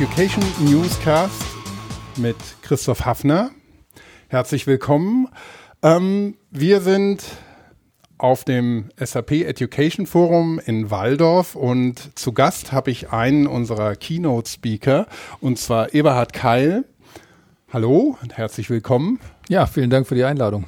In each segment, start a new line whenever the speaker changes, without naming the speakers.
Education Newscast mit Christoph Hafner. Herzlich willkommen. Ähm, wir sind auf dem SAP Education Forum in Waldorf und zu Gast habe ich einen unserer Keynote Speaker und zwar Eberhard Keil. Hallo und herzlich willkommen.
Ja, vielen Dank für die Einladung.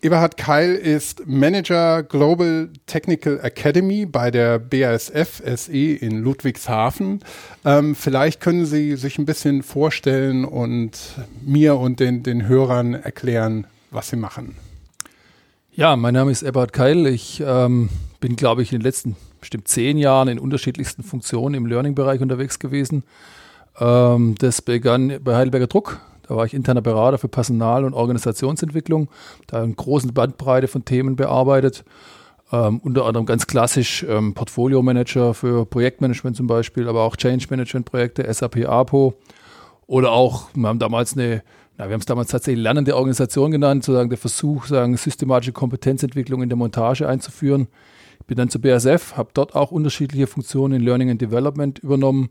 Eberhard Keil ist Manager Global Technical Academy bei der BASF SE in Ludwigshafen. Ähm, vielleicht können Sie sich ein bisschen vorstellen und mir und den, den Hörern erklären, was Sie machen.
Ja, mein Name ist Eberhard Keil. Ich ähm, bin, glaube ich, in den letzten bestimmt zehn Jahren in unterschiedlichsten Funktionen im Learning-Bereich unterwegs gewesen. Ähm, das begann bei Heidelberger Druck da war ich interner Berater für Personal- und Organisationsentwicklung. Da eine große Bandbreite von Themen bearbeitet. Ähm, unter anderem ganz klassisch ähm, Portfolio-Manager für Projektmanagement zum Beispiel, aber auch Change-Management-Projekte, SAP APO. Oder auch, wir haben damals eine, na, wir haben es damals tatsächlich lernende Organisation genannt, sozusagen der Versuch, sagen, systematische Kompetenzentwicklung in der Montage einzuführen. Ich bin dann zur BSF, habe dort auch unterschiedliche Funktionen in Learning and Development übernommen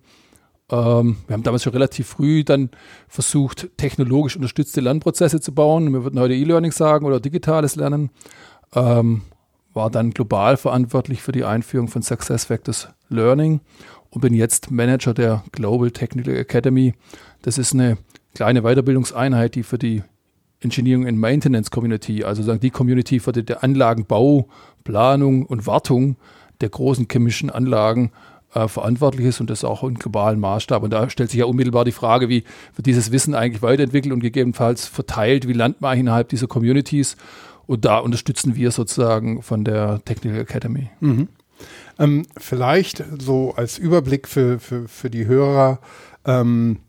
ähm, wir haben damals schon relativ früh dann versucht, technologisch unterstützte Lernprozesse zu bauen. Wir würden heute E-Learning sagen oder digitales Lernen. Ähm, war dann global verantwortlich für die Einführung von Success Factors Learning und bin jetzt Manager der Global Technical Academy. Das ist eine kleine Weiterbildungseinheit, die für die Engineering and Maintenance Community, also die Community für die Anlagenbau, Planung und Wartung der großen chemischen Anlagen äh, verantwortlich ist und das auch im globalen Maßstab. Und da stellt sich ja unmittelbar die Frage, wie wird dieses Wissen eigentlich weiterentwickelt und gegebenenfalls verteilt, wie lernt man innerhalb dieser Communities. Und da unterstützen wir sozusagen von der Technical Academy.
Mhm. Ähm, vielleicht so als Überblick für, für, für die Hörer, ähm,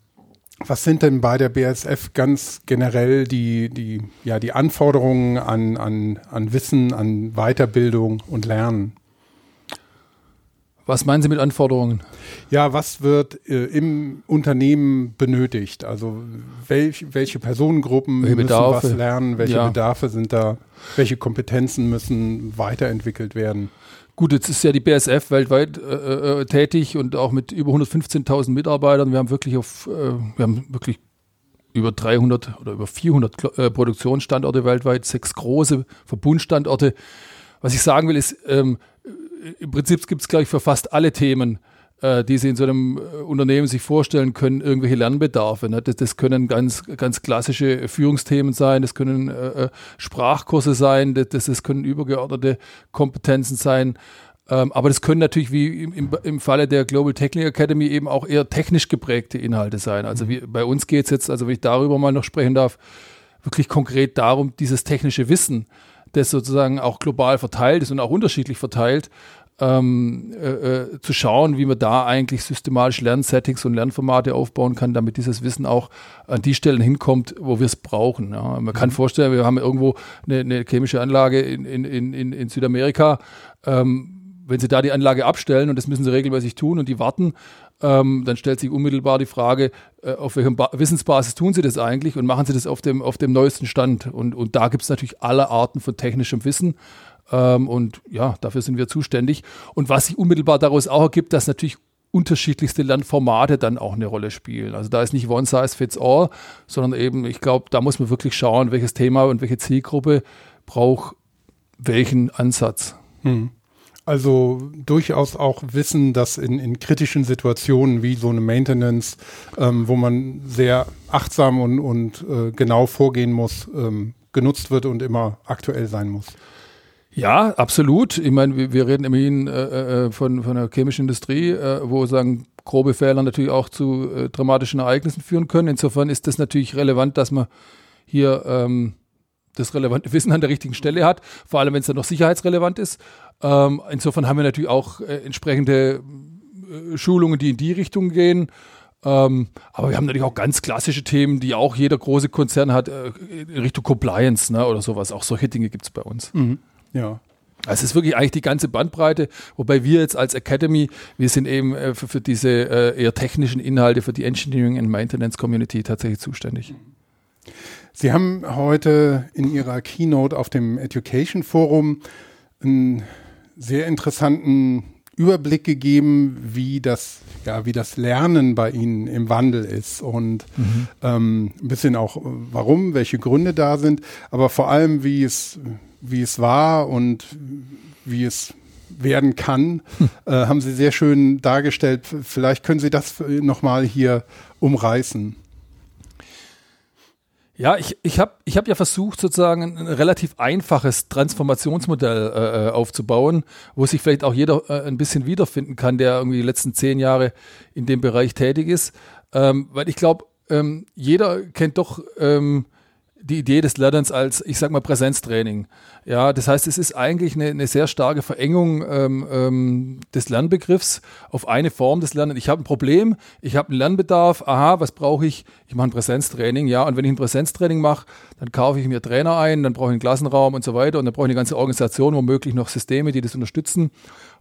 was sind denn bei der BSF ganz generell die, die, ja, die Anforderungen an, an, an Wissen, an Weiterbildung und Lernen?
Was meinen Sie mit Anforderungen?
Ja, was wird äh, im Unternehmen benötigt? Also welch, welche Personengruppen welche müssen was lernen? Welche ja. Bedarfe sind da? Welche Kompetenzen müssen weiterentwickelt werden?
Gut, jetzt ist ja die BSF weltweit äh, äh, tätig und auch mit über 115.000 Mitarbeitern. Wir haben wirklich auf, äh, wir haben wirklich über 300 oder über 400 äh, Produktionsstandorte weltweit, sechs große Verbundstandorte. Was ich sagen will, ist, ähm, im Prinzip gibt es, glaube ich, für fast alle Themen, äh, die Sie in so einem äh, Unternehmen sich vorstellen können, irgendwelche Lernbedarfe. Ne? Das, das, können ganz, ganz klassische Führungsthemen sein, das können äh, äh Sprachkurse sein, das, das, können übergeordnete Kompetenzen sein. Ähm, aber das können natürlich wie im, im, Falle der Global Technical Academy eben auch eher technisch geprägte Inhalte sein. Also mhm. wie, bei uns geht es jetzt, also wenn ich darüber mal noch sprechen darf, wirklich konkret darum, dieses technische Wissen das sozusagen auch global verteilt ist und auch unterschiedlich verteilt, ähm, äh, äh, zu schauen, wie man da eigentlich systematisch Lernsettings und Lernformate aufbauen kann, damit dieses Wissen auch an die Stellen hinkommt, wo wir es brauchen. Ja. Man kann mhm. vorstellen, wir haben irgendwo eine, eine chemische Anlage in, in, in, in Südamerika. Ähm, wenn Sie da die Anlage abstellen, und das müssen Sie regelmäßig tun, und die warten, ähm, dann stellt sich unmittelbar die Frage, äh, auf welcher ba Wissensbasis tun Sie das eigentlich und machen Sie das auf dem, auf dem neuesten Stand. Und, und da gibt es natürlich alle Arten von technischem Wissen. Ähm, und ja, dafür sind wir zuständig. Und was sich unmittelbar daraus auch ergibt, dass natürlich unterschiedlichste Lernformate dann auch eine Rolle spielen. Also da ist nicht one size fits all, sondern eben, ich glaube, da muss man wirklich schauen, welches Thema und welche Zielgruppe braucht welchen Ansatz. Hm.
Also durchaus auch wissen, dass in, in kritischen Situationen wie so eine Maintenance, ähm, wo man sehr achtsam und, und äh, genau vorgehen muss, ähm, genutzt wird und immer aktuell sein muss.
Ja, absolut. Ich meine, wir, wir reden immerhin äh, äh, von, von der chemischen Industrie, äh, wo sagen grobe Fehler natürlich auch zu äh, dramatischen Ereignissen führen können. Insofern ist das natürlich relevant, dass man hier ähm, das relevante Wissen an der richtigen Stelle hat, vor allem wenn es dann noch sicherheitsrelevant ist. Ähm, insofern haben wir natürlich auch äh, entsprechende äh, Schulungen, die in die Richtung gehen. Ähm, aber wir haben natürlich auch ganz klassische Themen, die auch jeder große Konzern hat, äh, in Richtung Compliance ne, oder sowas. Auch solche Dinge gibt es bei uns. Mhm.
Ja.
Also es ist wirklich eigentlich die ganze Bandbreite, wobei wir jetzt als Academy, wir sind eben äh, für, für, diese äh, eher technischen Inhalte, für die Engineering and Maintenance Community tatsächlich zuständig.
Sie haben heute in Ihrer Keynote auf dem Education Forum einen sehr interessanten Überblick gegeben, wie das, ja, wie das Lernen bei Ihnen im Wandel ist und mhm. ähm, ein bisschen auch warum, welche Gründe da sind, aber vor allem, wie es, wie es war und wie es werden kann, hm. äh, haben Sie sehr schön dargestellt. Vielleicht können Sie das nochmal hier umreißen.
Ja, ich, ich habe ich hab ja versucht, sozusagen ein relativ einfaches Transformationsmodell äh, äh, aufzubauen, wo sich vielleicht auch jeder äh, ein bisschen wiederfinden kann, der irgendwie die letzten zehn Jahre in dem Bereich tätig ist. Ähm, weil ich glaube, ähm, jeder kennt doch ähm, die Idee des Lernens als, ich sag mal, Präsenztraining. Ja, das heißt, es ist eigentlich eine, eine sehr starke Verengung ähm, ähm, des Lernbegriffs auf eine Form des Lernens. Ich habe ein Problem, ich habe einen Lernbedarf, aha, was brauche ich? Ich mache ein Präsenztraining, ja, und wenn ich ein Präsenztraining mache, dann kaufe ich mir Trainer ein, dann brauche ich einen Klassenraum und so weiter und dann brauche ich eine ganze Organisation, womöglich noch Systeme, die das unterstützen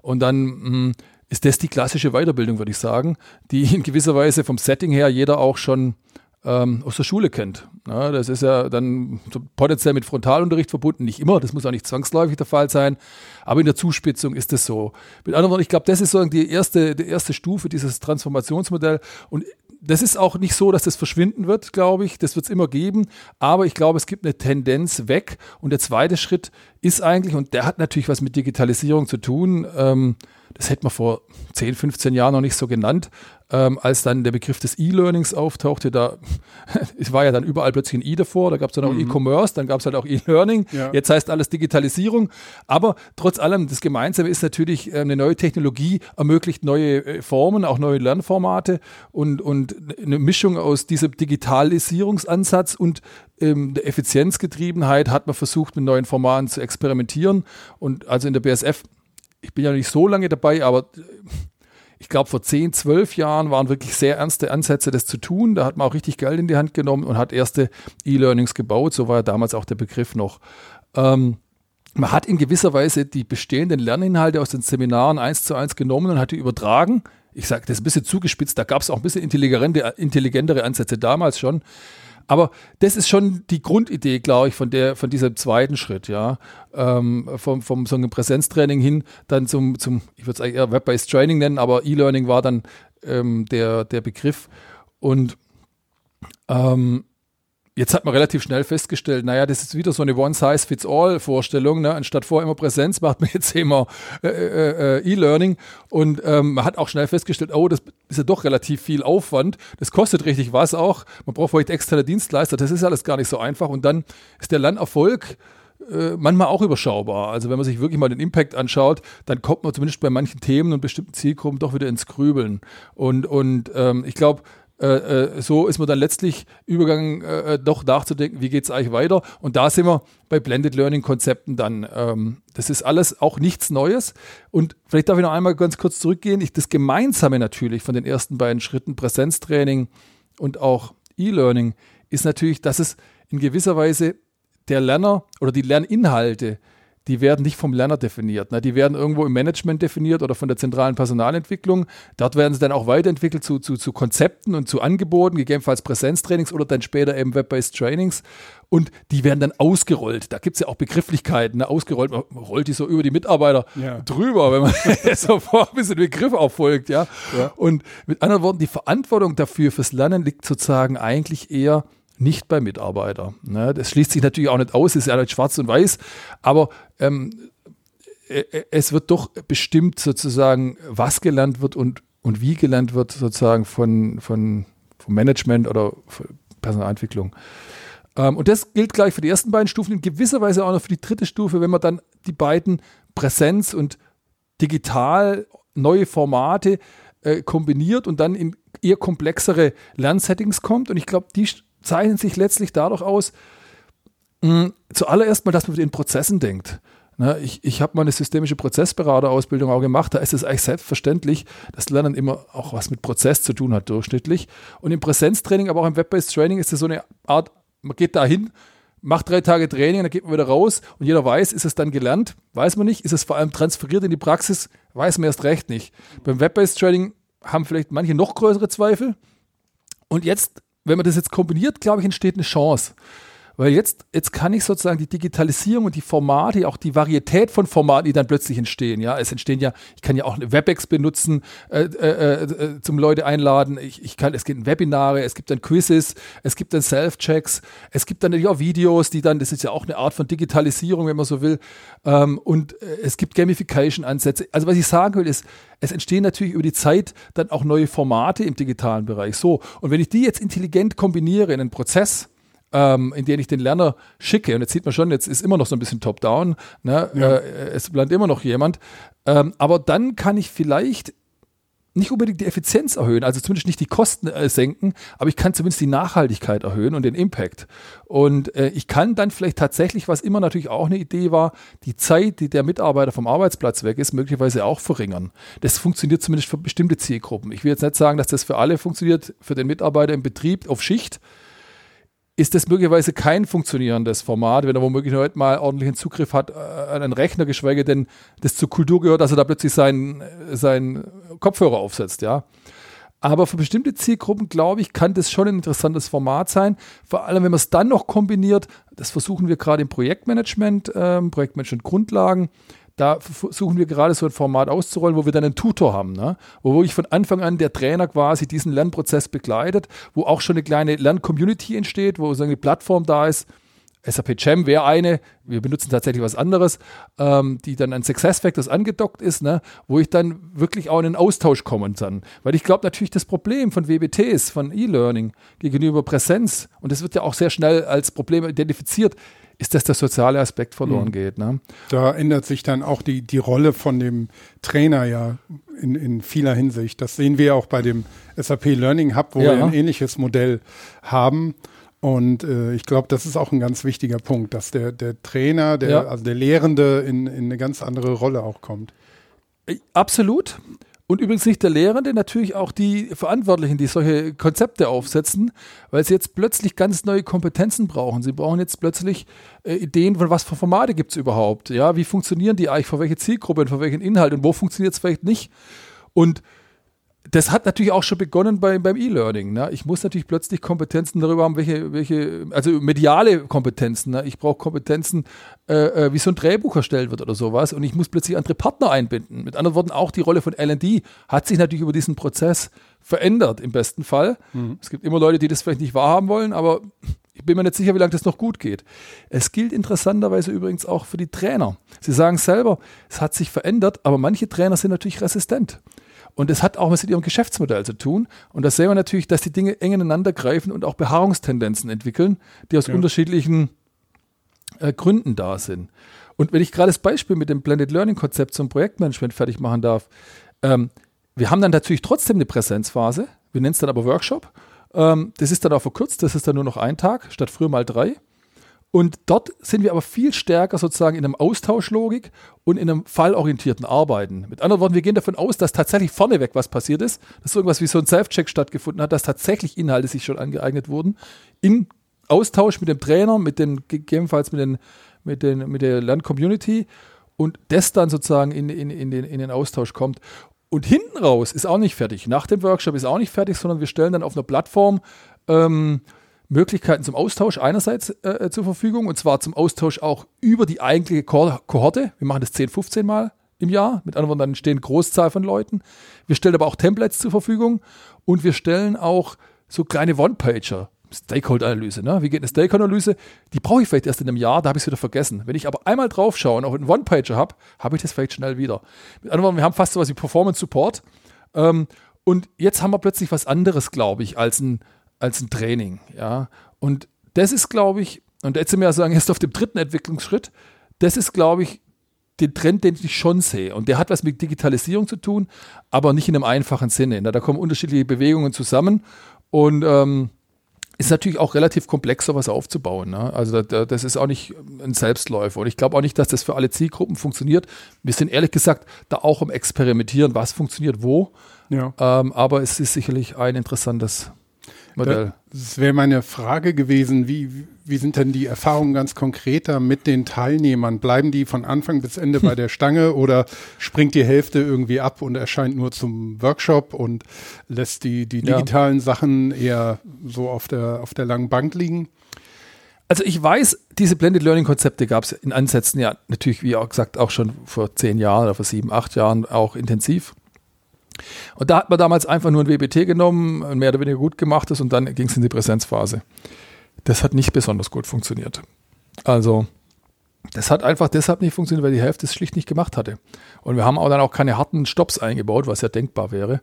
und dann mh, hm, ist das die klassische Weiterbildung, würde ich sagen, die in gewisser Weise vom Setting her jeder auch schon ähm, aus der Schule kennt. Ja, das ist ja dann potenziell mit Frontalunterricht verbunden, nicht immer, das muss auch nicht zwangsläufig der Fall sein, aber in der Zuspitzung ist es so. Mit anderen Worten, ich glaube, das ist so die erste, die erste Stufe dieses Transformationsmodells und das ist auch nicht so, dass das verschwinden wird, glaube ich. Das wird es immer geben. Aber ich glaube, es gibt eine Tendenz weg. Und der zweite Schritt ist eigentlich, und der hat natürlich was mit Digitalisierung zu tun, ähm, das hätte man vor 10, 15 Jahren noch nicht so genannt, ähm, als dann der Begriff des E-Learnings auftauchte, da es war ja dann überall plötzlich ein E davor, da gab es dann auch mhm. E-Commerce, dann gab es halt auch E-Learning, ja. jetzt heißt alles Digitalisierung, aber trotz allem, das Gemeinsame ist natürlich, äh, eine neue Technologie ermöglicht neue äh, Formen, auch neue Lernformate und, und eine Mischung aus diesem Digitalisierungsansatz und ähm, der Effizienzgetriebenheit hat man versucht, mit neuen Formaten zu experimentieren und also in der BSF ich bin ja nicht so lange dabei, aber ich glaube, vor 10, 12 Jahren waren wirklich sehr ernste Ansätze, das zu tun. Da hat man auch richtig Geld in die Hand genommen und hat erste E-Learnings gebaut. So war ja damals auch der Begriff noch. Ähm, man hat in gewisser Weise die bestehenden Lerninhalte aus den Seminaren eins zu eins genommen und hat die übertragen. Ich sage, das ist ein bisschen zugespitzt, da gab es auch ein bisschen intelligentere Ansätze damals schon. Aber das ist schon die Grundidee, glaube ich, von, der, von diesem zweiten Schritt, ja. Ähm, vom, vom so einem Präsenztraining hin dann zum, zum ich würde es eigentlich eher Web-Based Training nennen, aber E-Learning war dann ähm, der, der Begriff. Und ähm, Jetzt hat man relativ schnell festgestellt, naja, das ist wieder so eine One-Size-Fits-All-Vorstellung. Ne? Anstatt vorher immer Präsenz macht man jetzt immer äh, äh, äh, E-Learning. Und ähm, man hat auch schnell festgestellt, oh, das ist ja doch relativ viel Aufwand. Das kostet richtig was auch. Man braucht vielleicht externe Dienstleister. Das ist alles gar nicht so einfach. Und dann ist der Lernerfolg äh, manchmal auch überschaubar. Also wenn man sich wirklich mal den Impact anschaut, dann kommt man zumindest bei manchen Themen und bestimmten Zielgruppen doch wieder ins Grübeln. Und, und ähm, ich glaube, äh, äh, so ist man dann letztlich übergegangen, äh, äh, doch nachzudenken, wie geht es eigentlich weiter. Und da sind wir bei Blended Learning Konzepten dann. Ähm, das ist alles auch nichts Neues. Und vielleicht darf ich noch einmal ganz kurz zurückgehen. Ich, das Gemeinsame natürlich von den ersten beiden Schritten, Präsenztraining und auch E-Learning, ist natürlich, dass es in gewisser Weise der Lerner oder die Lerninhalte die werden nicht vom Lerner definiert. Ne? Die werden irgendwo im Management definiert oder von der zentralen Personalentwicklung. Dort werden sie dann auch weiterentwickelt zu, zu, zu Konzepten und zu Angeboten, gegebenenfalls Präsenztrainings oder dann später eben Web-based Trainings. Und die werden dann ausgerollt. Da gibt es ja auch Begrifflichkeiten. Ne? Ausgerollt, man rollt die so über die Mitarbeiter ja. drüber, wenn man so vor ein bisschen Begriff auffolgt. Ja? ja? Und mit anderen Worten, die Verantwortung dafür fürs Lernen liegt sozusagen eigentlich eher nicht beim Mitarbeiter. Ne? Das schließt sich natürlich auch nicht aus, ist ja nicht schwarz und weiß, aber ähm, äh, äh, es wird doch bestimmt sozusagen, was gelernt wird und, und wie gelernt wird, sozusagen von, von, vom Management oder Personalentwicklung. Ähm, und das gilt gleich für die ersten beiden Stufen, in gewisser Weise auch noch für die dritte Stufe, wenn man dann die beiden Präsenz und digital neue Formate äh, kombiniert und dann in eher komplexere Lernsettings kommt. Und ich glaube, die zeichnen sich letztlich dadurch aus, mh, zuallererst mal, dass man mit den Prozessen denkt. Ne, ich ich habe mal eine systemische Prozessberaterausbildung auch gemacht. Da ist es eigentlich selbstverständlich, dass Lernen immer auch was mit Prozess zu tun hat, durchschnittlich. Und im Präsenztraining, aber auch im Web-Based Training ist es so eine Art, man geht da hin, macht drei Tage Training, dann geht man wieder raus und jeder weiß, ist es dann gelernt? Weiß man nicht. Ist es vor allem transferiert in die Praxis? Weiß man erst recht nicht. Beim Web-Based Training haben vielleicht manche noch größere Zweifel. Und jetzt wenn man das jetzt kombiniert, glaube ich, entsteht eine Chance. Weil jetzt, jetzt kann ich sozusagen die Digitalisierung und die Formate, auch die Varietät von Formaten, die dann plötzlich entstehen. Ja, es entstehen ja, ich kann ja auch WebEx benutzen, äh, äh, äh, zum Leute einladen. Ich, ich kann, es gibt Webinare, es gibt dann Quizzes, es gibt dann Self-Checks, es gibt dann natürlich auch Videos, die dann, das ist ja auch eine Art von Digitalisierung, wenn man so will. Ähm, und äh, es gibt Gamification-Ansätze. Also was ich sagen will, ist, es entstehen natürlich über die Zeit dann auch neue Formate im digitalen Bereich. So, und wenn ich die jetzt intelligent kombiniere in einen Prozess, ähm, in den ich den Lerner schicke, und jetzt sieht man schon, jetzt ist immer noch so ein bisschen top-down, ne? ja. äh, es bleibt immer noch jemand, ähm, aber dann kann ich vielleicht nicht unbedingt die Effizienz erhöhen, also zumindest nicht die Kosten äh, senken, aber ich kann zumindest die Nachhaltigkeit erhöhen und den Impact. Und äh, ich kann dann vielleicht tatsächlich, was immer natürlich auch eine Idee war, die Zeit, die der Mitarbeiter vom Arbeitsplatz weg ist, möglicherweise auch verringern. Das funktioniert zumindest für bestimmte Zielgruppen. Ich will jetzt nicht sagen, dass das für alle funktioniert, für den Mitarbeiter im Betrieb auf Schicht, ist das möglicherweise kein funktionierendes Format, wenn er womöglich heute mal ordentlichen Zugriff hat äh, an einen Rechner, geschweige denn das zur Kultur gehört, dass er da plötzlich seinen, seinen Kopfhörer aufsetzt, ja. Aber für bestimmte Zielgruppen, glaube ich, kann das schon ein interessantes Format sein. Vor allem, wenn man es dann noch kombiniert, das versuchen wir gerade im Projektmanagement, ähm, Projektmanagement Grundlagen, da versuchen wir gerade so ein Format auszurollen, wo wir dann einen Tutor haben, ne? wo wirklich von Anfang an der Trainer quasi diesen Lernprozess begleitet, wo auch schon eine kleine Lern-Community entsteht, wo so eine Plattform da ist. SAP Jam wäre eine, wir benutzen tatsächlich was anderes, ähm, die dann an SuccessFactors angedockt ist, ne, wo ich dann wirklich auch in einen Austausch kommen kann. Weil ich glaube natürlich das Problem von WBTs, von E-Learning gegenüber Präsenz, und das wird ja auch sehr schnell als Problem identifiziert, ist, dass der soziale Aspekt verloren mhm. geht. Ne?
Da ändert sich dann auch die, die Rolle von dem Trainer ja in, in vieler Hinsicht. Das sehen wir auch bei dem SAP Learning Hub, wo ja. wir ein ähnliches Modell haben. Und äh, ich glaube, das ist auch ein ganz wichtiger Punkt, dass der, der Trainer, der, ja. also der Lehrende in, in eine ganz andere Rolle auch kommt.
Äh, absolut. Und übrigens nicht der Lehrende, natürlich auch die Verantwortlichen, die solche Konzepte aufsetzen, weil sie jetzt plötzlich ganz neue Kompetenzen brauchen. Sie brauchen jetzt plötzlich äh, Ideen, von was für Formate gibt es überhaupt. Ja, wie funktionieren die eigentlich, für welche Zielgruppe, für welchen Inhalt und wo funktioniert es vielleicht nicht. Und das hat natürlich auch schon begonnen bei, beim E-Learning. Ne? Ich muss natürlich plötzlich Kompetenzen darüber haben, welche, welche also mediale Kompetenzen. Ne? Ich brauche Kompetenzen, äh, äh wie so ein Drehbuch erstellt wird oder sowas. Und ich muss plötzlich andere Partner einbinden. Mit anderen Worten, auch die Rolle von LD hat sich natürlich über diesen Prozess verändert, im besten Fall. Mhm. Es gibt immer Leute, die das vielleicht nicht wahrhaben wollen, aber ich bin mir nicht sicher, wie lange das noch gut geht. Es gilt interessanterweise übrigens auch für die Trainer. Sie sagen selber, es hat sich verändert, aber manche Trainer sind natürlich resistent. Und das hat auch was mit ihrem Geschäftsmodell zu tun. Und da sehen wir natürlich, dass die Dinge eng ineinander greifen und auch Beharrungstendenzen entwickeln, die aus ja. unterschiedlichen äh, Gründen da sind. Und wenn ich gerade das Beispiel mit dem Blended Learning Konzept zum Projektmanagement fertig machen darf, ähm, wir haben dann natürlich trotzdem eine Präsenzphase. Wir nennen es dann aber Workshop. Ähm, das ist dann auch verkürzt, das ist dann nur noch ein Tag statt früher mal drei. Und dort sind wir aber viel stärker sozusagen in einem Austauschlogik und in einem fallorientierten Arbeiten. Mit anderen Worten, wir gehen davon aus, dass tatsächlich vorneweg was passiert ist, dass irgendwas wie so ein Self-Check stattgefunden hat, dass tatsächlich Inhalte sich schon angeeignet wurden, in Austausch mit dem Trainer, mit den, gegebenenfalls mit, den, mit, den, mit der Lern-Community und das dann sozusagen in, in, in, den, in den Austausch kommt. Und hinten raus ist auch nicht fertig. Nach dem Workshop ist auch nicht fertig, sondern wir stellen dann auf einer Plattform ähm, Möglichkeiten zum Austausch einerseits äh, äh, zur Verfügung und zwar zum Austausch auch über die eigentliche Kohorte. Wir machen das 10, 15 Mal im Jahr. Mit anderen Worten, dann stehen Großzahl von Leuten. Wir stellen aber auch Templates zur Verfügung und wir stellen auch so kleine One-Pager. Stakeholder-Analyse, ne? Wie geht eine Stakeholder-Analyse? Die brauche ich vielleicht erst in einem Jahr, da habe ich es wieder vergessen. Wenn ich aber einmal drauf schaue und auch einen One-Pager habe, habe ich das vielleicht schnell wieder. Mit anderen Worten, wir haben fast so was wie Performance-Support. Ähm, und jetzt haben wir plötzlich was anderes, glaube ich, als ein als ein Training. Ja? Und das ist, glaube ich, und jetzt sind wir ja sagen, erst auf dem dritten Entwicklungsschritt, das ist, glaube ich, den Trend, den ich schon sehe. Und der hat was mit Digitalisierung zu tun, aber nicht in einem einfachen Sinne. Da kommen unterschiedliche Bewegungen zusammen und ähm, ist natürlich auch relativ komplex, sowas aufzubauen. Ne? Also das ist auch nicht ein Selbstläufer. Und ich glaube auch nicht, dass das für alle Zielgruppen funktioniert. Wir sind ehrlich gesagt da auch im Experimentieren, was funktioniert wo. Ja. Ähm, aber es ist sicherlich ein interessantes Modell.
Das wäre meine Frage gewesen, wie, wie sind denn die Erfahrungen ganz konkreter mit den Teilnehmern? Bleiben die von Anfang bis Ende bei der Stange oder springt die Hälfte irgendwie ab und erscheint nur zum Workshop und lässt die, die digitalen ja. Sachen eher so auf der, auf der langen Bank liegen?
Also ich weiß, diese Blended Learning Konzepte gab es in Ansätzen ja natürlich, wie auch gesagt, auch schon vor zehn Jahren oder vor sieben, acht Jahren auch intensiv. Und da hat man damals einfach nur ein WBT genommen, mehr oder weniger gut gemachtes und dann ging es in die Präsenzphase. Das hat nicht besonders gut funktioniert. Also das hat einfach deshalb nicht funktioniert, weil die Hälfte es schlicht nicht gemacht hatte. Und wir haben auch dann auch keine harten Stops eingebaut, was ja denkbar wäre.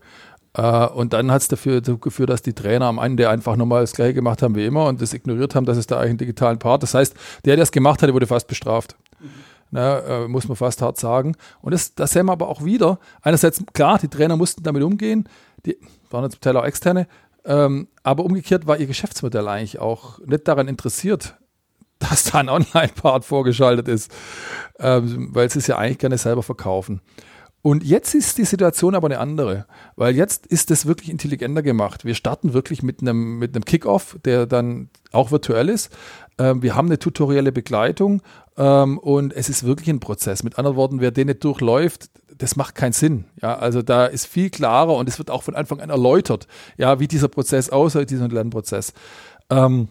Äh, und dann hat es dafür geführt, dass die Trainer am Ende einfach nochmal das gleiche gemacht haben wie immer und das ignoriert haben, dass es da eigentlich einen digitalen Part. Das heißt, der, der es gemacht hatte, wurde fast bestraft. Mhm. Na, äh, muss man fast hart sagen. Und das, das sehen wir aber auch wieder. Einerseits, klar, die Trainer mussten damit umgehen, die waren zum Teil auch externe, ähm, aber umgekehrt war ihr Geschäftsmodell eigentlich auch nicht daran interessiert, dass da ein Online-Part vorgeschaltet ist, ähm, weil sie es ja eigentlich gerne selber verkaufen. Und jetzt ist die Situation aber eine andere, weil jetzt ist es wirklich intelligenter gemacht. Wir starten wirklich mit einem, mit einem Kickoff, der dann auch virtuell ist. Ähm, wir haben eine tutorielle Begleitung ähm, und es ist wirklich ein Prozess. Mit anderen Worten, wer den nicht durchläuft, das macht keinen Sinn. Ja, also da ist viel klarer und es wird auch von Anfang an erläutert, ja, wie dieser Prozess aussieht, dieser Lernprozess. Ähm,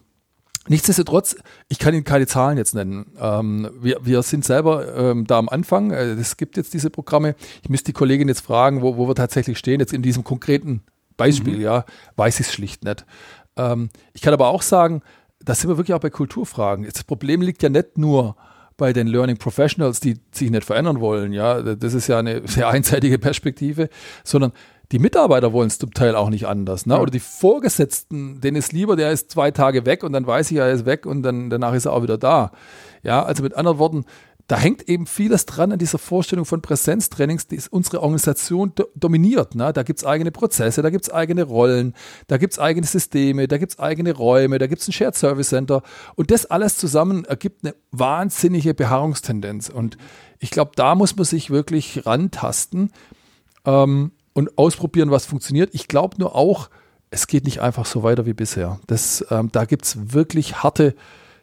Nichtsdestotrotz, ich kann Ihnen keine Zahlen jetzt nennen. Ähm, wir, wir sind selber ähm, da am Anfang. Äh, es gibt jetzt diese Programme. Ich müsste die Kollegin jetzt fragen, wo, wo wir tatsächlich stehen. Jetzt in diesem konkreten Beispiel, mhm. ja, weiß ich es schlicht nicht. Ähm, ich kann aber auch sagen, da sind wir wirklich auch bei Kulturfragen. Das Problem liegt ja nicht nur bei den Learning Professionals, die sich nicht verändern wollen. Ja, das ist ja eine sehr einseitige Perspektive, sondern die Mitarbeiter wollen es zum Teil auch nicht anders. Ne? Ja. Oder die Vorgesetzten, denen ist lieber, der ist zwei Tage weg und dann weiß ich, er ist weg und dann danach ist er auch wieder da. Ja, also mit anderen Worten, da hängt eben vieles dran an dieser Vorstellung von Präsenztrainings, die unsere Organisation do dominiert. Ne? Da gibt es eigene Prozesse, da gibt es eigene Rollen, da gibt es eigene Systeme, da gibt es eigene Räume, da gibt es ein Shared Service Center. Und das alles zusammen ergibt eine wahnsinnige Beharrungstendenz. Und ich glaube, da muss man sich wirklich rantasten. Ähm, und ausprobieren, was funktioniert. Ich glaube nur auch, es geht nicht einfach so weiter wie bisher. Das, ähm, da gibt es wirklich harte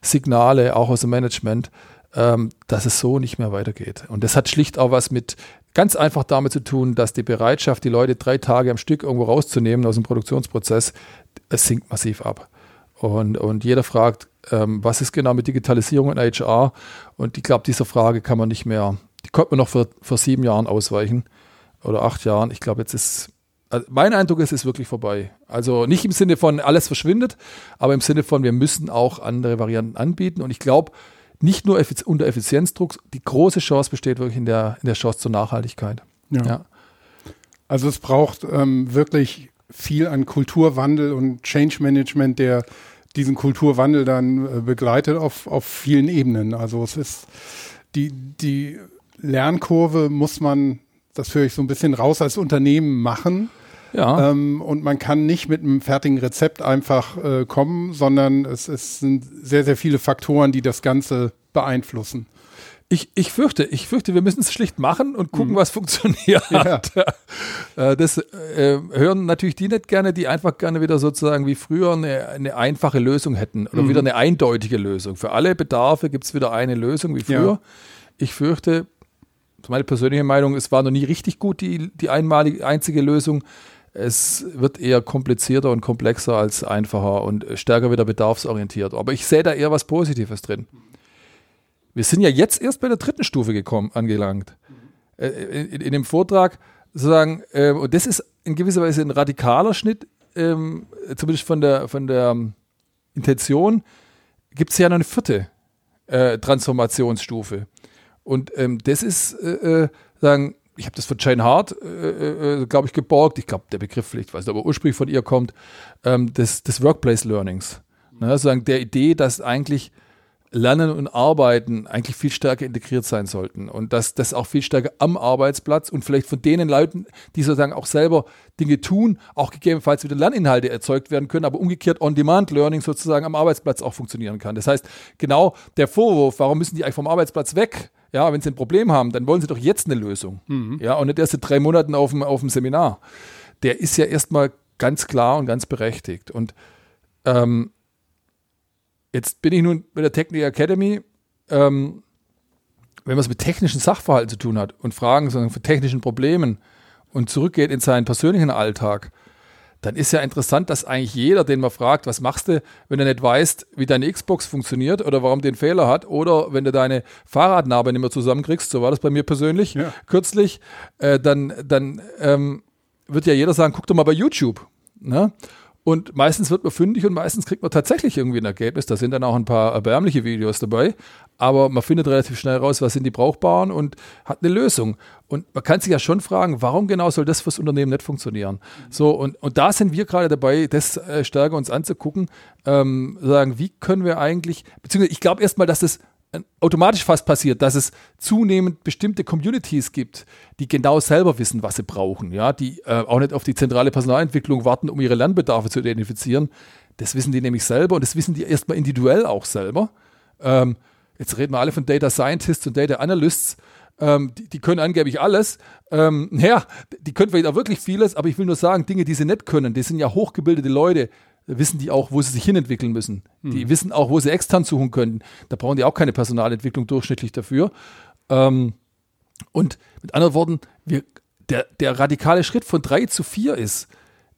Signale, auch aus dem Management, dass es so nicht mehr weitergeht. Und das hat schlicht auch was mit ganz einfach damit zu tun, dass die Bereitschaft, die Leute drei Tage am Stück irgendwo rauszunehmen aus dem Produktionsprozess, es sinkt massiv ab. Und, und jeder fragt, ähm, was ist genau mit Digitalisierung in HR? Und ich glaube, dieser Frage kann man nicht mehr, die konnte man noch vor, vor sieben Jahren ausweichen oder acht Jahren. Ich glaube, jetzt ist, also mein Eindruck ist, es ist wirklich vorbei. Also nicht im Sinne von alles verschwindet, aber im Sinne von, wir müssen auch andere Varianten anbieten. Und ich glaube, nicht nur effiz unter Effizienzdruck, die große Chance besteht wirklich in der, in der Chance zur Nachhaltigkeit.
Ja. ja. Also es braucht ähm, wirklich viel an Kulturwandel und Change Management, der diesen Kulturwandel dann äh, begleitet auf, auf vielen Ebenen. Also es ist die, die Lernkurve muss man das höre ich so ein bisschen raus, als Unternehmen machen. Ja. Ähm, und man kann nicht mit einem fertigen Rezept einfach äh, kommen, sondern es, es sind sehr, sehr viele Faktoren, die das Ganze beeinflussen.
Ich, ich fürchte, ich fürchte, wir müssen es schlicht machen und gucken, mhm. was funktioniert. Ja. Äh, das äh, hören natürlich die nicht gerne, die einfach gerne wieder sozusagen wie früher eine, eine einfache Lösung hätten oder mhm. wieder eine eindeutige Lösung. Für alle Bedarfe gibt es wieder eine Lösung wie früher. Ja. Ich fürchte, meine persönliche Meinung, es war noch nie richtig gut, die, die einmalige, einzige Lösung. Es wird eher komplizierter und komplexer als einfacher und stärker wieder bedarfsorientiert. Aber ich sehe da eher was Positives drin. Wir sind ja jetzt erst bei der dritten Stufe gekommen, angelangt. Äh, in, in, dem Vortrag sozusagen, äh, und das ist in gewisser Weise ein radikaler Schnitt, ähm, zumindest von der, von der Intention, gibt es ja noch eine vierte äh, Transformationsstufe. Und ähm, das ist, äh, äh sagen, ich habe das von Jane Hart, äh, äh, äh glaube ich, geborgt. Ich glaube, der Begriff vielleicht, weiß nicht, aber ursprünglich von ihr kommt, ähm, des, des Workplace Learnings. Ne, sozusagen der Idee, dass eigentlich Lernen und Arbeiten eigentlich viel stärker integriert sein sollten und dass das auch viel stärker am Arbeitsplatz und vielleicht von denen Leuten, die sozusagen auch selber Dinge tun, auch gegebenenfalls wieder Lerninhalte erzeugt werden können, aber umgekehrt On-Demand-Learning sozusagen am Arbeitsplatz auch funktionieren kann. Das heißt, genau der Vorwurf, warum müssen die eigentlich vom Arbeitsplatz weg? Ja, wenn sie ein Problem haben, dann wollen sie doch jetzt eine Lösung. Mhm. Ja, und nicht erst in drei Monaten auf dem, auf dem Seminar. Der ist ja erstmal ganz klar und ganz berechtigt. Und ähm, Jetzt bin ich nun bei der Technik Academy. Ähm, wenn man es mit technischen Sachverhalten zu tun hat und Fragen sondern von technischen Problemen und zurückgeht in seinen persönlichen Alltag, dann ist ja interessant, dass eigentlich jeder, den man fragt, was machst du, wenn du nicht weißt, wie deine Xbox funktioniert oder warum den Fehler hat oder wenn du deine Fahrradnarbe nicht mehr zusammenkriegst, so war das bei mir persönlich ja. kürzlich, äh, dann, dann ähm, wird ja jeder sagen, guck doch mal bei YouTube. Ne? Und meistens wird man fündig und meistens kriegt man tatsächlich irgendwie ein Ergebnis. Da sind dann auch ein paar erbärmliche Videos dabei. Aber man findet relativ schnell raus, was sind die brauchbaren und hat eine Lösung. Und man kann sich ja schon fragen, warum genau soll das fürs Unternehmen nicht funktionieren? So, und, und da sind wir gerade dabei, das äh, stärker uns anzugucken, ähm, sagen, wie können wir eigentlich, beziehungsweise ich glaube erstmal, dass das automatisch fast passiert, dass es zunehmend bestimmte Communities gibt, die genau selber wissen, was sie brauchen, ja, die äh, auch nicht auf die zentrale Personalentwicklung warten, um ihre Lernbedarfe zu identifizieren. Das wissen die nämlich selber und das wissen die erstmal individuell auch selber. Ähm, jetzt reden wir alle von Data Scientists und Data Analysts. Ähm, die, die, können angeblich alles. Ähm, ja, die können vielleicht auch wirklich vieles, aber ich will nur sagen, Dinge, die sie nicht können, die sind ja hochgebildete Leute, wissen die auch, wo sie sich hinentwickeln müssen. Mhm. Die wissen auch, wo sie extern suchen können. Da brauchen die auch keine Personalentwicklung durchschnittlich dafür. Ähm, und mit anderen Worten, wir, der, der radikale Schritt von drei zu vier ist,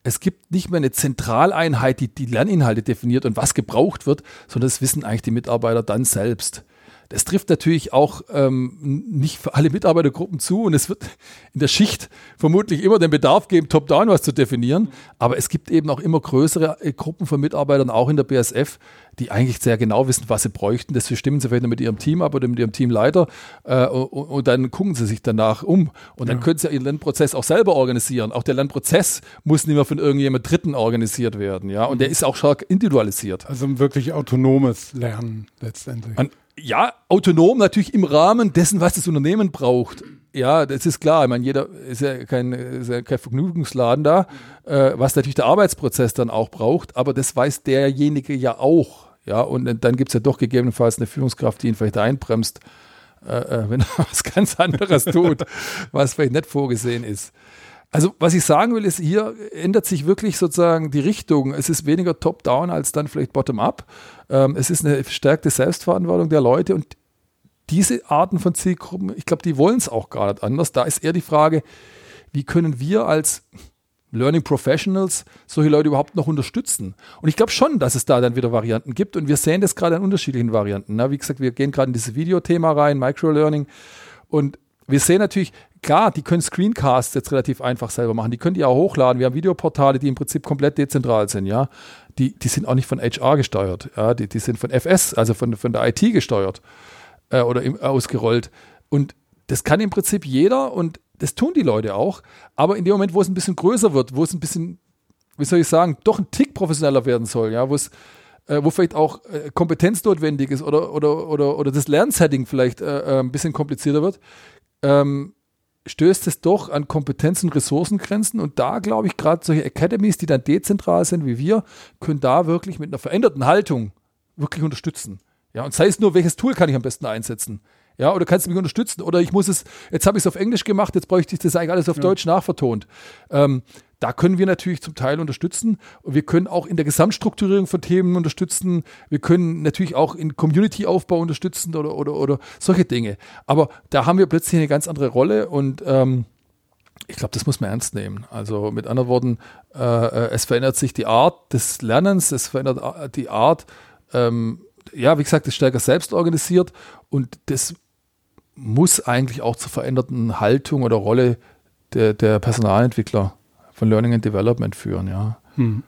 es gibt nicht mehr eine Zentraleinheit, die die Lerninhalte definiert und was gebraucht wird, sondern das wissen eigentlich die Mitarbeiter dann selbst. Das trifft natürlich auch ähm, nicht für alle Mitarbeitergruppen zu und es wird in der Schicht vermutlich immer den Bedarf geben, top-down was zu definieren. Aber es gibt eben auch immer größere äh, Gruppen von Mitarbeitern, auch in der BSF, die eigentlich sehr genau wissen, was sie bräuchten. Das stimmen sie vielleicht mit ihrem Team ab oder mit ihrem Teamleiter äh, und, und, dann gucken sie sich danach um. Und dann ja. können sie ihren Lernprozess auch selber organisieren. Auch der Lernprozess muss nicht mehr von irgendjemand Dritten organisiert werden. Ja? Und der ist auch stark individualisiert.
Also ein wirklich autonomes Lernen letztendlich.
Ein ja, autonom natürlich im Rahmen dessen, was das Unternehmen braucht. Ja, das ist klar. Ich meine, jeder ist ja kein, ist ja kein Vergnügungsladen da, äh, was natürlich der Arbeitsprozess dann auch braucht, aber das weiß derjenige ja auch. Ja, und dann gibt es ja doch gegebenenfalls eine Führungskraft, die ihn vielleicht einbremst, äh, äh wenn er was ganz anderes tut, was vielleicht nicht vorgesehen ist. Also, was ich sagen will, ist, hier ändert sich wirklich sozusagen die Richtung. Es ist weniger top-down als dann vielleicht bottom-up. Ähm, es ist eine verstärkte Selbstverantwortung der Leute und diese Arten von Zielgruppen, ich glaube, die wollen es auch gar nicht anders. Da ist eher die Frage, wie können wir als Learning Professionals solche Leute überhaupt noch unterstützen? Und ich glaube schon, dass es da dann wieder Varianten gibt und wir sehen das gerade an unterschiedlichen Varianten. Wie gesagt, wir gehen gerade in dieses Videothema rein, Microlearning und wir sehen natürlich, klar, die können Screencasts jetzt relativ einfach selber machen. Die können die auch hochladen. Wir haben Videoportale, die im Prinzip komplett dezentral sind, ja. Die, die sind auch nicht von HR gesteuert, ja. Die, die sind von FS, also von, von der IT gesteuert äh, oder im, ausgerollt. Und das kann im Prinzip jeder und das tun die Leute auch. Aber in dem Moment, wo es ein bisschen größer wird, wo es ein bisschen, wie soll ich sagen, doch ein Tick professioneller werden soll, ja, wo es äh, wo vielleicht auch äh, Kompetenz notwendig ist oder, oder, oder, oder das Lernsetting vielleicht äh, äh ein bisschen komplizierter wird, ähm, stößt es doch an Kompetenz- und Ressourcengrenzen. Und da glaube ich, gerade solche Academies, die dann dezentral sind wie wir, können da wirklich mit einer veränderten Haltung wirklich unterstützen. Ja, und sei es nur, welches Tool kann ich am besten einsetzen? Ja, oder kannst du mich unterstützen? Oder ich muss es, jetzt habe ich es auf Englisch gemacht, jetzt bräuchte ich das eigentlich alles auf ja. Deutsch nachvertont. Ähm, da können wir natürlich zum Teil unterstützen. Und wir können auch in der Gesamtstrukturierung von Themen unterstützen. Wir können natürlich auch in Community-Aufbau unterstützen oder, oder, oder solche Dinge. Aber da haben wir plötzlich eine ganz andere Rolle und ähm, ich glaube, das muss man ernst nehmen. Also mit anderen Worten, äh, äh es verändert sich die Art des Lernens, es verändert äh, die Art, ähm, ja, wie gesagt, es ist stärker selbst organisiert und das muss eigentlich auch zur veränderten Haltung oder Rolle der, der Personalentwickler von Learning and Development führen, ja. Hm.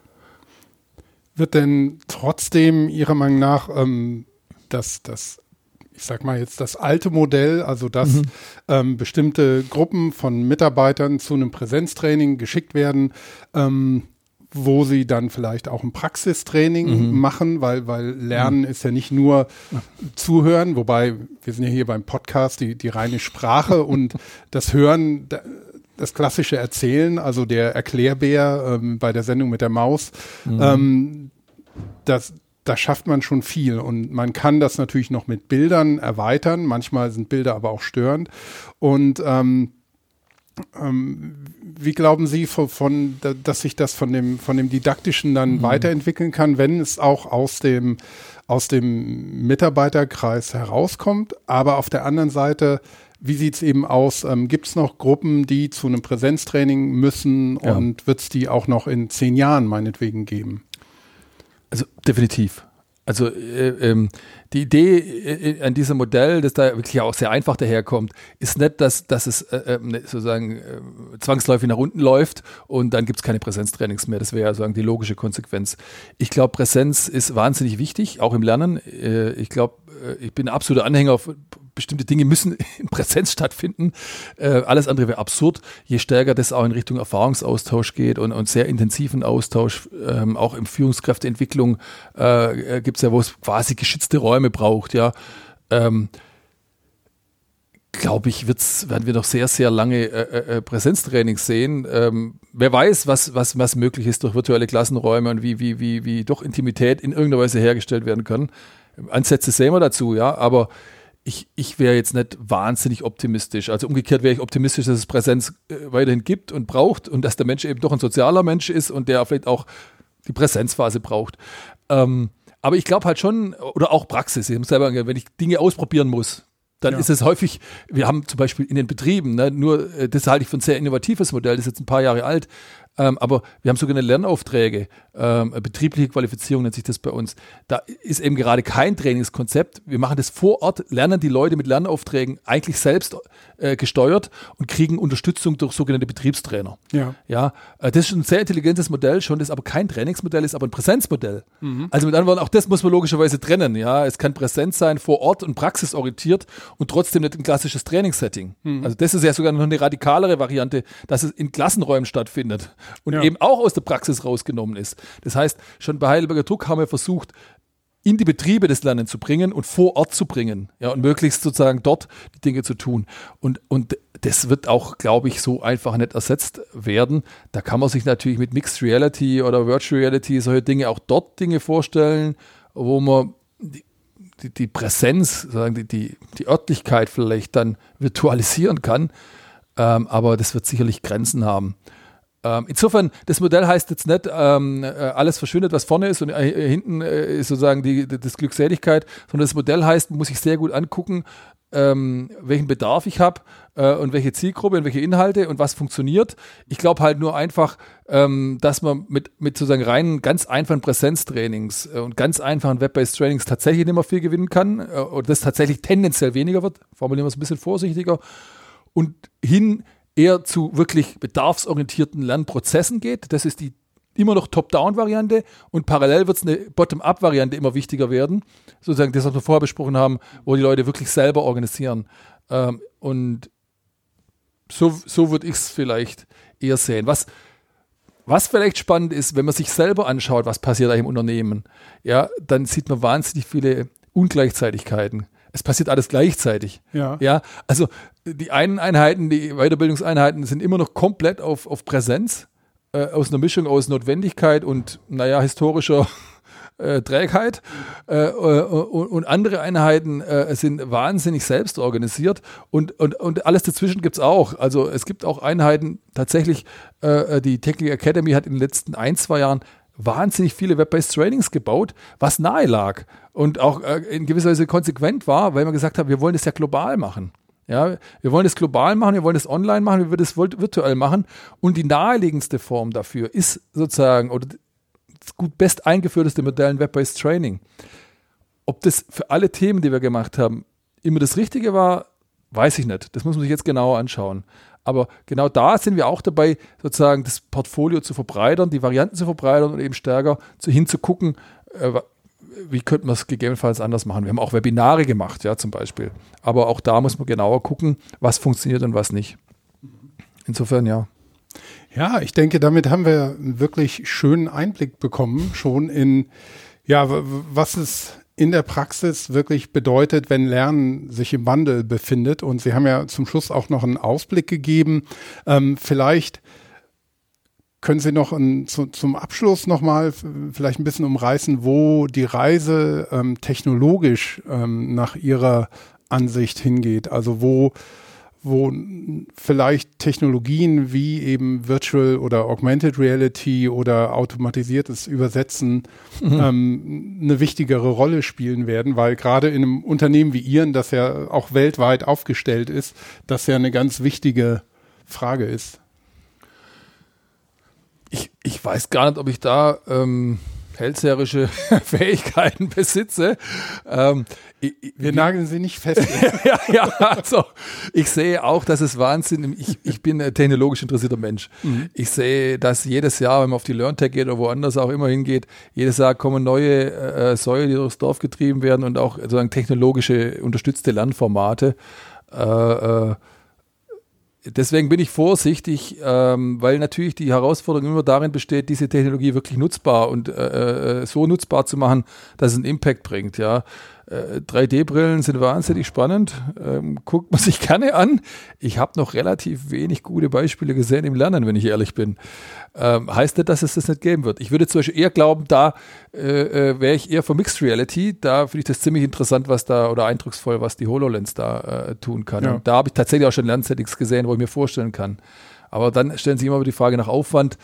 Wird denn trotzdem Ihrer Meinung nach ähm, das, das, ich sag mal jetzt das alte Modell, also dass mhm. ähm, bestimmte Gruppen von Mitarbeitern zu einem Präsenztraining geschickt werden, ähm, wo sie dann vielleicht auch ein Praxistraining mhm. machen, weil, weil Lernen mhm. ist ja nicht nur zuhören, wobei wir sind ja hier beim Podcast, die, die reine Sprache und das Hören, das klassische Erzählen, also der Erklärbär ähm, bei der Sendung mit der Maus, mhm. ähm, das, da schafft man schon viel und man kann das natürlich noch mit Bildern erweitern. Manchmal sind Bilder aber auch störend und ähm, ähm, wie glauben Sie, von, von, dass sich das von dem, von dem Didaktischen dann mhm. weiterentwickeln kann, wenn es auch aus dem, aus dem Mitarbeiterkreis herauskommt, aber auf der anderen Seite wie sieht es eben aus? Ähm, Gibt es noch Gruppen, die zu einem Präsenztraining müssen ja. und wird es die auch noch in zehn Jahren meinetwegen geben?
Also definitiv. Also äh, ähm, die Idee äh, an diesem Modell, das da wirklich auch sehr einfach daherkommt, ist nicht, dass, dass es äh, ähm, ne, sozusagen äh, zwangsläufig nach unten läuft und dann gibt es keine Präsenztrainings mehr. Das wäre ja sozusagen die logische Konsequenz. Ich glaube, Präsenz ist wahnsinnig wichtig, auch im Lernen. Äh, ich glaube, äh, ich bin ein absoluter Anhänger bestimmte Dinge müssen in Präsenz stattfinden. Äh, alles andere wäre absurd. Je stärker das auch in Richtung Erfahrungsaustausch geht und, und sehr intensiven Austausch, ähm, auch in Führungskräfteentwicklung äh, gibt es ja, wo es quasi geschützte Räume braucht, ja. Ähm, glaube ich, wird's, werden wir noch sehr, sehr lange äh, äh, äh, Präsenztrainings sehen. Ähm, wer weiß, was, was, was möglich ist durch virtuelle Klassenräume und wie, wie, wie, wie doch Intimität in irgendeiner Weise hergestellt werden kann. Ansätze sehen wir dazu, ja, aber ich, ich wäre jetzt nicht wahnsinnig optimistisch. Also umgekehrt wäre ich optimistisch, dass es Präsenz äh, weiterhin gibt und braucht und dass der Mensch eben doch ein sozialer Mensch ist und der vielleicht auch die Präsenzphase braucht. Ähm, aber ich glaube halt schon, oder auch Praxis, ich muss selber, wenn ich Dinge ausprobieren muss, dann ja. ist es häufig, wir haben zum Beispiel in den Betrieben, ne, nur, äh, das halte ich für ein sehr innovatives Modell, das ist jetzt ein paar Jahre alt, ähm, aber wir haben sogenannte Lernaufträge, ähm, betriebliche Qualifizierung nennt sich das bei uns. Da ist eben gerade kein Trainingskonzept. Wir machen das vor Ort, lernen die Leute mit Lernaufträgen eigentlich selbst äh, gesteuert und kriegen Unterstützung durch sogenannte Betriebstrainer. Ja. ja äh, das ist ein sehr intelligentes Modell schon, das aber kein Trainingsmodell ist, aber ein Präsenzmodell. Mhm. Also mit anderen Worten, auch das muss man logischerweise trennen. Ja, es kann Präsenz sein, vor Ort und praxisorientiert und trotzdem nicht ein klassisches Trainingssetting. Mhm. Also das ist ja sogar noch eine radikalere Variante, dass es in Klassenräumen stattfindet und ja. eben auch aus der Praxis rausgenommen ist. Das heißt, schon bei Heidelberger Druck haben wir versucht, in die Betriebe das Lernen zu bringen und vor Ort zu bringen. Ja, und möglichst sozusagen dort die Dinge zu tun. Und, und das wird auch, glaube ich, so einfach nicht ersetzt werden. Da kann man sich natürlich mit Mixed Reality oder Virtual Reality solche Dinge auch dort Dinge vorstellen, wo man die, die, die Präsenz, sozusagen die, die, die Örtlichkeit vielleicht dann virtualisieren kann. Ähm, aber das wird sicherlich Grenzen haben. Ähm, insofern, das Modell heißt jetzt nicht, ähm, äh, alles verschwindet, was vorne ist und äh, hinten äh, ist sozusagen die, die, das Glückseligkeit, sondern das Modell heißt, muss ich sehr gut angucken, ähm, welchen Bedarf ich habe äh, und welche Zielgruppe und welche Inhalte und was funktioniert. Ich glaube halt nur einfach, ähm, dass man mit, mit sozusagen reinen, ganz einfachen Präsenztrainings äh, und ganz einfachen Web-based Trainings tatsächlich nicht mehr viel gewinnen kann äh, und das tatsächlich tendenziell weniger wird. Formulieren wir es ein bisschen vorsichtiger. Und hin eher zu wirklich bedarfsorientierten Lernprozessen geht. Das ist die immer noch Top-Down-Variante und parallel wird es eine Bottom-Up-Variante immer wichtiger werden. Sozusagen das, was wir vorher besprochen haben, wo die Leute wirklich selber organisieren. Ähm, und so, so würde ich es vielleicht eher sehen. Was, was vielleicht spannend ist, wenn man sich selber anschaut, was passiert da im Unternehmen, ja, dann sieht man wahnsinnig viele Ungleichzeitigkeiten es passiert alles gleichzeitig. Ja. ja. Also die einen Einheiten, die Weiterbildungseinheiten sind immer noch komplett auf, auf Präsenz, äh, aus einer Mischung aus Notwendigkeit und, naja, historischer äh, Trägheit. Äh, äh, und, und, andere Einheiten äh, sind wahnsinnig selbst organisiert und, und, und alles dazwischen gibt es auch. Also es gibt auch Einheiten, tatsächlich, äh, die Technical Academy hat in den letzten ein, zwei Jahren wahnsinnig viele Web-based Trainings gebaut, was nahe lag und auch äh, in gewisser Weise konsequent war, weil wir gesagt haben, wir wollen das ja global machen. Ja, wir wollen das global machen, wir wollen das online machen, wir wollen das virtuell machen. Und die naheliegendste Form dafür ist sozusagen, oder das gut best eingeführteste Modell in Web-Based Training. Ob das für alle Themen, die wir gemacht haben, immer das Richtige war, weiß ich nicht. Das muss man sich jetzt genauer anschauen. Aber genau da sind wir auch dabei, sozusagen das Portfolio zu verbreitern, die Varianten zu verbreitern und eben stärker zu, hinzugucken, äh, wie könnte man es gegebenenfalls anders machen. Wir haben auch Webinare gemacht, ja, zum Beispiel. Aber auch da muss man genauer gucken, was funktioniert und was nicht. Insofern, ja.
Ja, ich denke, damit haben wir einen wirklich schönen Einblick bekommen, schon in, ja, was es in der Praxis wirklich bedeutet, wenn Lernen sich im Wandel befindet. Und Sie haben ja zum Schluss auch noch einen Ausblick gegeben. Ähm, vielleicht können Sie noch ein, zu, zum Abschluss nochmal vielleicht ein bisschen umreißen, wo die Reise ähm, technologisch ähm, nach Ihrer Ansicht hingeht? Also wo, wo vielleicht Technologien wie eben Virtual oder Augmented Reality oder automatisiertes Übersetzen mhm. ähm, eine wichtigere Rolle spielen werden, weil gerade in einem Unternehmen wie Ihren, das ja auch weltweit aufgestellt ist, das ja eine ganz wichtige Frage ist.
Ich, ich weiß gar nicht, ob ich da ähm, hellseherische Fähigkeiten besitze. Ähm,
wir nageln sie nicht fest.
ja, ja, also ich sehe auch, dass es Wahnsinn Ich, ich bin ein technologisch interessierter Mensch. Mhm. Ich sehe, dass jedes Jahr, wenn man auf die LearnTech geht oder woanders auch immer hingeht, jedes Jahr kommen neue äh, Säule, die durchs Dorf getrieben werden und auch sozusagen technologische unterstützte Lernformate. Äh, äh, deswegen bin ich vorsichtig, ähm, weil natürlich die Herausforderung immer darin besteht, diese Technologie wirklich nutzbar und äh, äh so nutzbar zu machen, dass es einen Impact bringt. Ja, 3D-Brillen äh, sind wahnsinnig spannend, ähm, guckt man sich gerne an. Ich habe noch relativ wenig gute Beispiele gesehen im Lernen, wenn ich ehrlich bin. Ähm, heißt nicht, dass es das nicht geben wird. Ich würde zum Beispiel eher glauben, da äh, äh, wäre ich eher für Mixed Reality. Da finde ich das ziemlich interessant, was da oder eindrucksvoll, was die HoloLens da äh, tun kann. Ja. Und da habe ich tatsächlich auch schon Lernsettings gesehen, wo ich mir vorstellen kann. Aber dann stellen sich immer wieder die Frage nach Aufwand.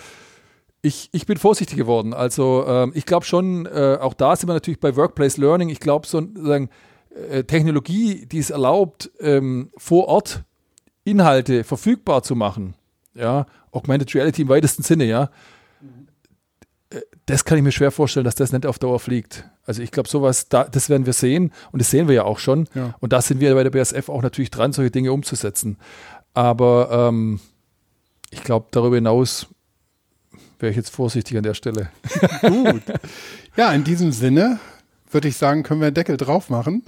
Ich, ich bin vorsichtig geworden. Also ähm, ich glaube schon, äh, auch da sind wir natürlich bei Workplace Learning. Ich glaube, so äh, Technologie, die es erlaubt, ähm, vor Ort Inhalte verfügbar zu machen, ja, Augmented Reality im weitesten Sinne, ja, äh, das kann ich mir schwer vorstellen, dass das nicht auf Dauer fliegt. Also ich glaube, sowas, da, das werden wir sehen und das sehen wir ja auch schon. Ja. Und da sind wir bei der BSF auch natürlich dran, solche Dinge umzusetzen. Aber ähm, ich glaube, darüber hinaus wäre ich jetzt vorsichtig an der Stelle.
Gut. Ja, in diesem Sinne würde ich sagen, können wir einen Deckel drauf machen.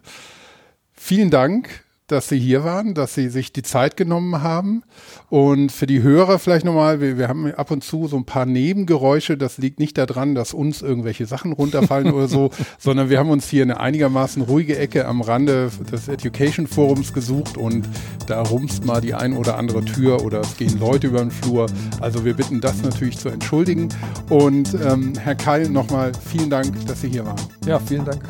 Vielen Dank dass Sie hier waren, dass Sie sich die Zeit genommen haben. Und für die Hörer vielleicht nochmal, wir, wir haben ab und zu so ein paar Nebengeräusche. Das liegt nicht daran, dass uns irgendwelche Sachen runterfallen oder so, sondern wir haben uns hier eine einigermaßen ruhige Ecke am Rande des Education Forums gesucht und da rumst mal die ein oder andere Tür oder es gehen Leute über den Flur. Also wir bitten das natürlich zu entschuldigen. Und ähm, Herr Keil, nochmal vielen Dank, dass Sie hier waren.
Ja, vielen Dank.